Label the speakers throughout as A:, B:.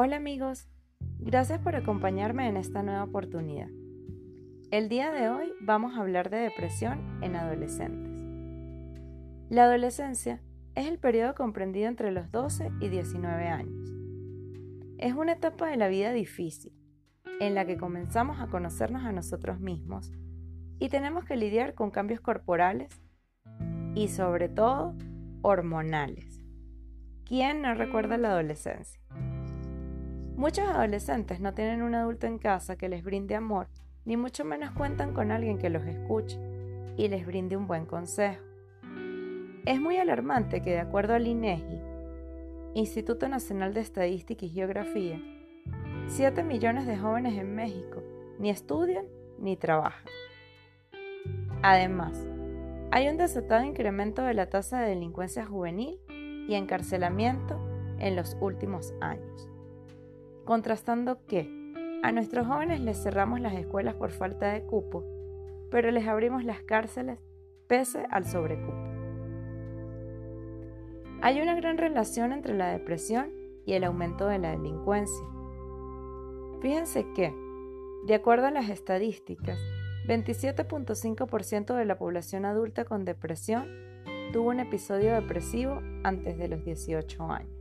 A: Hola amigos, gracias por acompañarme en esta nueva oportunidad. El día de hoy vamos a hablar de depresión en adolescentes. La adolescencia es el periodo comprendido entre los 12 y 19 años. Es una etapa de la vida difícil, en la que comenzamos a conocernos a nosotros mismos y tenemos que lidiar con cambios corporales y sobre todo hormonales. ¿Quién no recuerda la adolescencia? Muchos adolescentes no tienen un adulto en casa que les brinde amor, ni mucho menos cuentan con alguien que los escuche y les brinde un buen consejo. Es muy alarmante que de acuerdo al INEGI, Instituto Nacional de Estadística y Geografía, 7 millones de jóvenes en México ni estudian ni trabajan. Además, hay un desatado incremento de la tasa de delincuencia juvenil y encarcelamiento en los últimos años contrastando que a nuestros jóvenes les cerramos las escuelas por falta de cupo, pero les abrimos las cárceles pese al sobrecupo. Hay una gran relación entre la depresión y el aumento de la delincuencia. Fíjense que, de acuerdo a las estadísticas, 27.5% de la población adulta con depresión tuvo un episodio depresivo antes de los 18 años.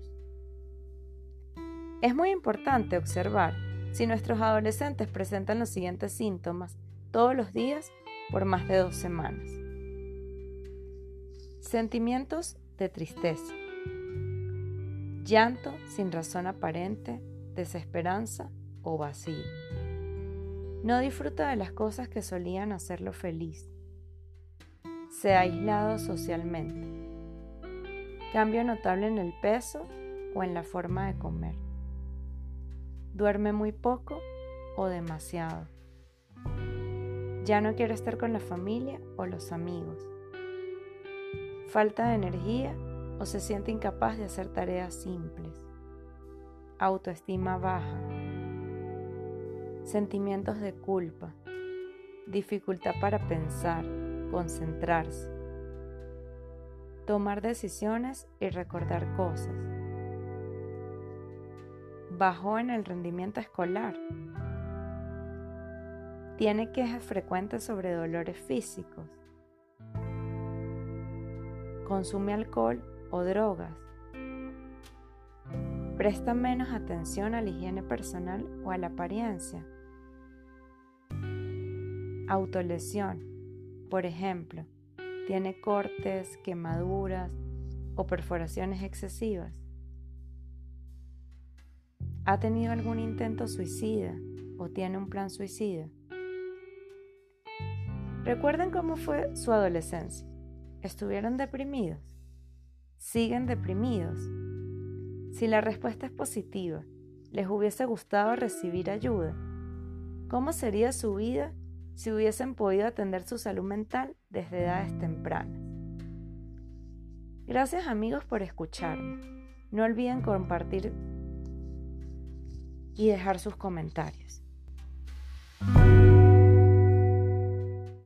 A: Es muy importante observar si nuestros adolescentes presentan los siguientes síntomas todos los días por más de dos semanas. Sentimientos de tristeza, llanto sin razón aparente, desesperanza o vacío. No disfruta de las cosas que solían hacerlo feliz. Se ha aislado socialmente. Cambio notable en el peso o en la forma de comer duerme muy poco o demasiado. Ya no quiere estar con la familia o los amigos. Falta de energía o se siente incapaz de hacer tareas simples. Autoestima baja. Sentimientos de culpa. Dificultad para pensar, concentrarse. Tomar decisiones y recordar cosas bajó en el rendimiento escolar. Tiene quejas frecuentes sobre dolores físicos. Consume alcohol o drogas. Presta menos atención a la higiene personal o a la apariencia. Autolesión. Por ejemplo, tiene cortes, quemaduras o perforaciones excesivas. ¿Ha tenido algún intento suicida o tiene un plan suicida? ¿Recuerdan cómo fue su adolescencia? ¿Estuvieron deprimidos? ¿Siguen deprimidos? Si la respuesta es positiva, ¿les hubiese gustado recibir ayuda? ¿Cómo sería su vida si hubiesen podido atender su salud mental desde edades tempranas? Gracias amigos por escucharme. No olviden compartir y dejar sus comentarios.